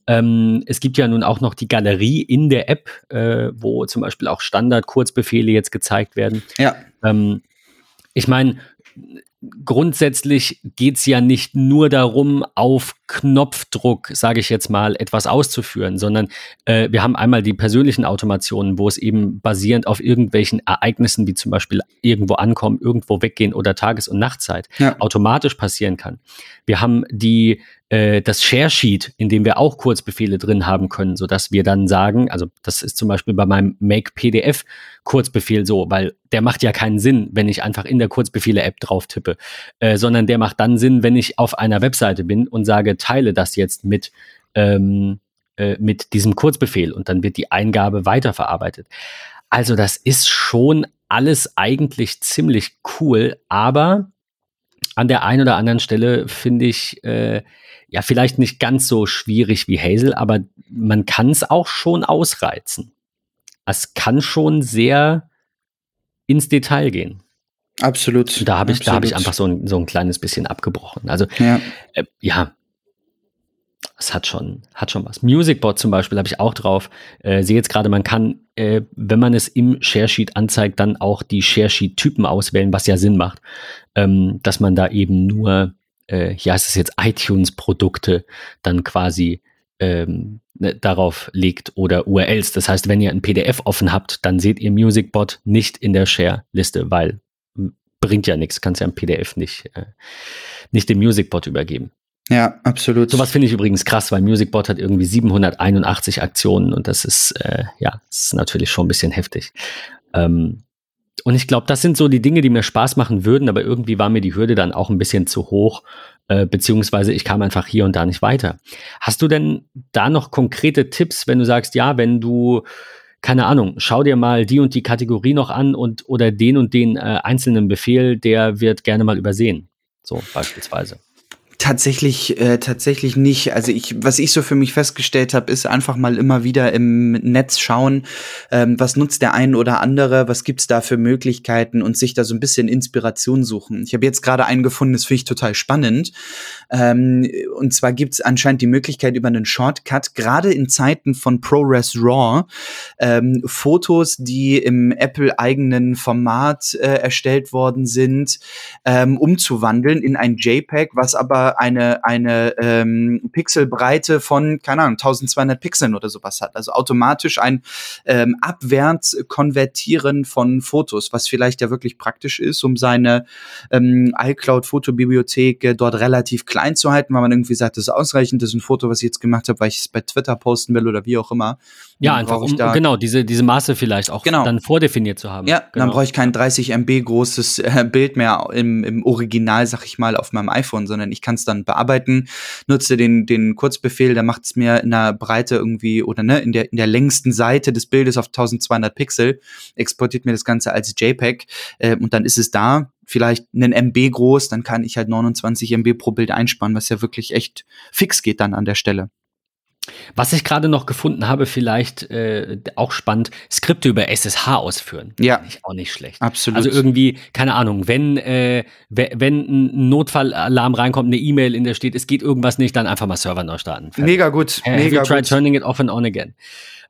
Ähm, es gibt ja nun auch noch die Galerie in der App, äh, wo zum Beispiel auch Standard-Kurzbefehle jetzt gezeigt werden. Ja. Ähm, ich meine, grundsätzlich geht's ja nicht nur darum, auf Knopfdruck, sage ich jetzt mal, etwas auszuführen, sondern äh, wir haben einmal die persönlichen Automationen, wo es eben basierend auf irgendwelchen Ereignissen, wie zum Beispiel irgendwo ankommen, irgendwo weggehen oder Tages- und Nachtzeit, ja. automatisch passieren kann. Wir haben die äh, das Share Sheet, in dem wir auch Kurzbefehle drin haben können, so dass wir dann sagen, also das ist zum Beispiel bei meinem Make PDF Kurzbefehl so, weil der macht ja keinen Sinn, wenn ich einfach in der Kurzbefehle App drauf tippe, äh, sondern der macht dann Sinn, wenn ich auf einer Webseite bin und sage, teile das jetzt mit ähm, äh, mit diesem Kurzbefehl und dann wird die Eingabe weiterverarbeitet. Also das ist schon alles eigentlich ziemlich cool, aber an der einen oder anderen Stelle finde ich, äh, ja, vielleicht nicht ganz so schwierig wie Hazel, aber man kann es auch schon ausreizen. Es kann schon sehr ins Detail gehen. Absolut. Und da habe ich, da habe ich einfach so ein, so ein kleines bisschen abgebrochen. Also ja, äh, ja es hat schon, hat schon was. Musicbot zum Beispiel habe ich auch drauf. Äh, sehe jetzt gerade, man kann, äh, wenn man es im Sharesheet anzeigt, dann auch die Sharesheet-Typen auswählen, was ja Sinn macht, ähm, dass man da eben nur äh, hier heißt es jetzt iTunes-Produkte dann quasi ähm, ne, darauf legt oder URLs. Das heißt, wenn ihr ein PDF offen habt, dann seht ihr MusicBot nicht in der Share-Liste, weil bringt ja nichts, kannst ja ein PDF nicht, äh, nicht dem MusicBot übergeben. Ja, absolut. Sowas finde ich übrigens krass, weil MusicBot hat irgendwie 781 Aktionen und das ist, äh, ja, das ist natürlich schon ein bisschen heftig. Ähm, und ich glaube, das sind so die Dinge, die mir Spaß machen würden, aber irgendwie war mir die Hürde dann auch ein bisschen zu hoch, äh, beziehungsweise ich kam einfach hier und da nicht weiter. Hast du denn da noch konkrete Tipps, wenn du sagst, ja, wenn du keine Ahnung, schau dir mal die und die Kategorie noch an und oder den und den äh, einzelnen Befehl, der wird gerne mal übersehen. So beispielsweise. Tatsächlich, äh, tatsächlich nicht. Also ich, was ich so für mich festgestellt habe, ist einfach mal immer wieder im Netz schauen, ähm, was nutzt der ein oder andere, was gibt's da für Möglichkeiten und sich da so ein bisschen Inspiration suchen. Ich habe jetzt gerade einen gefunden, das finde ich total spannend. Ähm, und zwar gibt's anscheinend die Möglichkeit über einen Shortcut, gerade in Zeiten von ProRes RAW, ähm, Fotos, die im Apple-eigenen Format äh, erstellt worden sind, ähm, umzuwandeln in ein JPEG, was aber eine, eine ähm, Pixelbreite von, keine Ahnung, 1200 Pixeln oder sowas hat. Also automatisch ein ähm, abwärts konvertieren von Fotos, was vielleicht ja wirklich praktisch ist, um seine ähm, iCloud-Fotobibliothek äh, dort relativ klein zu halten, weil man irgendwie sagt, das ist ausreichend, das ist ein Foto, was ich jetzt gemacht habe, weil ich es bei Twitter posten will oder wie auch immer. Ja, einfach um, genau, diese, diese Maße vielleicht auch genau. dann vordefiniert zu haben. Ja, genau. dann brauche ich kein 30 MB großes äh, Bild mehr im, im Original, sag ich mal, auf meinem iPhone, sondern ich kann es dann bearbeiten, nutze den, den Kurzbefehl, der macht es mir in der Breite irgendwie oder ne, in der, in der längsten Seite des Bildes auf 1200 Pixel, exportiert mir das Ganze als JPEG äh, und dann ist es da, vielleicht einen MB groß, dann kann ich halt 29 MB pro Bild einsparen, was ja wirklich echt fix geht dann an der Stelle. Was ich gerade noch gefunden habe, vielleicht äh, auch spannend, Skripte über SSH ausführen. Ja. Finde ich auch nicht schlecht. Absolut. Also irgendwie, keine Ahnung, wenn, äh, wenn ein Notfallalarm reinkommt, eine E-Mail, in der steht, es geht irgendwas nicht, dann einfach mal Server neu starten. Fertig. Mega gut. Have mega you tried turning it off and on again?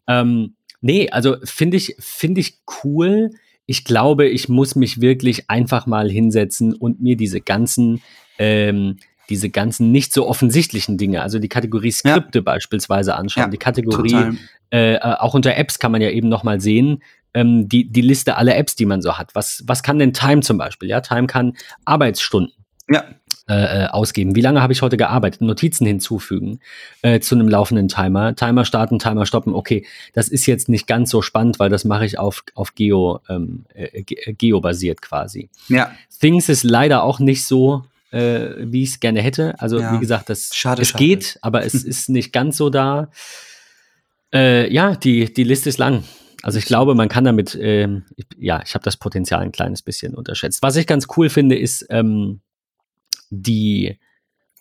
Ähm, nee, also finde ich, finde ich cool. Ich glaube, ich muss mich wirklich einfach mal hinsetzen und mir diese ganzen ähm, diese ganzen nicht so offensichtlichen Dinge, also die Kategorie Skripte ja. beispielsweise anschauen, ja, die Kategorie, äh, auch unter Apps kann man ja eben nochmal sehen, ähm, die, die Liste aller Apps, die man so hat. Was, was kann denn Time zum Beispiel? Ja, Time kann Arbeitsstunden. Ja. Äh, äh, ausgeben. Wie lange habe ich heute gearbeitet? Notizen hinzufügen äh, zu einem laufenden Timer. Timer starten, Timer stoppen. Okay, das ist jetzt nicht ganz so spannend, weil das mache ich auf, auf Geo, ähm, äh, äh Geo basiert quasi. Ja. Things ist leider auch nicht so, äh, wie ich es gerne hätte. Also ja. wie gesagt, das schade, es schade. geht, aber es *laughs* ist nicht ganz so da. Äh, ja, die, die Liste ist lang. Also ich glaube, man kann damit, ähm, ja, ich habe das Potenzial ein kleines bisschen unterschätzt. Was ich ganz cool finde, ist, ähm, die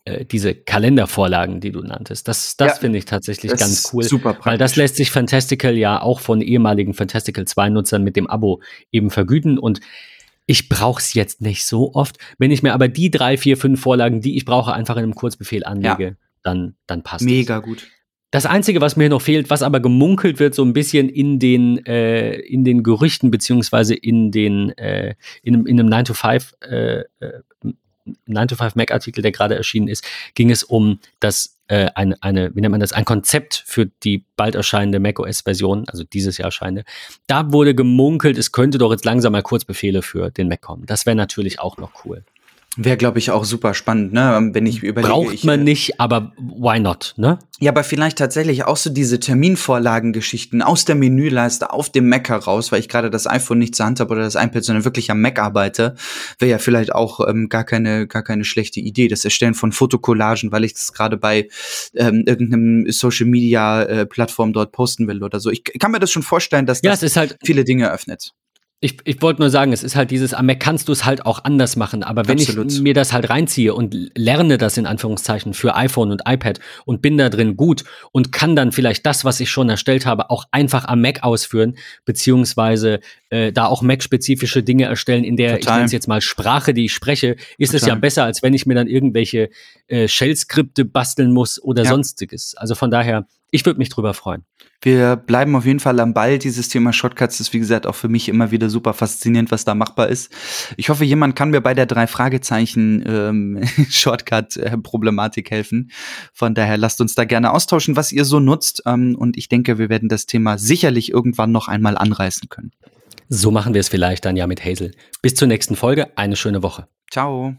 äh, diese Kalendervorlagen, die du nanntest. Das, das ja, finde ich tatsächlich ganz cool. Super praktisch. Weil das lässt sich Fantastical ja auch von ehemaligen Fantastical 2-Nutzern mit dem Abo eben vergüten und ich brauche es jetzt nicht so oft. Wenn ich mir aber die drei, vier, fünf Vorlagen, die ich brauche, einfach in einem Kurzbefehl anlege, ja. dann, dann passt Mega es. gut. Das Einzige, was mir noch fehlt, was aber gemunkelt wird, so ein bisschen in den, äh, in den Gerüchten, beziehungsweise in den, äh, in, in einem 9-to-5 äh, äh 9-to-5-Mac-Artikel, der gerade erschienen ist, ging es um das äh, eine, eine, wie nennt man das, ein Konzept für die bald erscheinende macOS-Version, also dieses Jahr erscheinende. Da wurde gemunkelt, es könnte doch jetzt langsam mal Kurzbefehle für den Mac kommen. Das wäre natürlich auch noch cool. Wäre, glaube ich, auch super spannend, ne? Wenn ich überlege. Braucht ich, man äh, nicht, aber why not, ne? Ja, aber vielleicht tatsächlich auch so diese Terminvorlagengeschichten aus der Menüleiste auf dem Mac heraus, weil ich gerade das iPhone nicht zur Hand habe oder das iPad, sondern wirklich am Mac arbeite, wäre ja vielleicht auch ähm, gar keine gar keine schlechte Idee. Das Erstellen von Fotokollagen, weil ich es gerade bei ähm, irgendeinem Social Media äh, Plattform dort posten will oder so. Ich kann mir das schon vorstellen, dass das ja, halt viele Dinge öffnet ich, ich wollte nur sagen, es ist halt dieses, am Mac kannst du es halt auch anders machen. Aber wenn Absolut. ich mir das halt reinziehe und lerne das in Anführungszeichen für iPhone und iPad und bin da drin gut und kann dann vielleicht das, was ich schon erstellt habe, auch einfach am Mac ausführen, beziehungsweise äh, da auch Mac-spezifische Dinge erstellen, in der, Total. ich nenne es jetzt mal Sprache, die ich spreche, ist Total. es ja besser, als wenn ich mir dann irgendwelche äh, Shell-Skripte basteln muss oder ja. sonstiges. Also von daher, ich würde mich drüber freuen. Wir bleiben auf jeden Fall am Ball. Dieses Thema Shortcuts ist, wie gesagt, auch für mich immer wieder super faszinierend, was da machbar ist. Ich hoffe, jemand kann mir bei der drei Fragezeichen ähm, *laughs* Shortcut-Problematik helfen. Von daher lasst uns da gerne austauschen, was ihr so nutzt. Ähm, und ich denke, wir werden das Thema sicherlich irgendwann noch einmal anreißen können. So machen wir es vielleicht dann ja mit Hazel. Bis zur nächsten Folge. Eine schöne Woche. Ciao.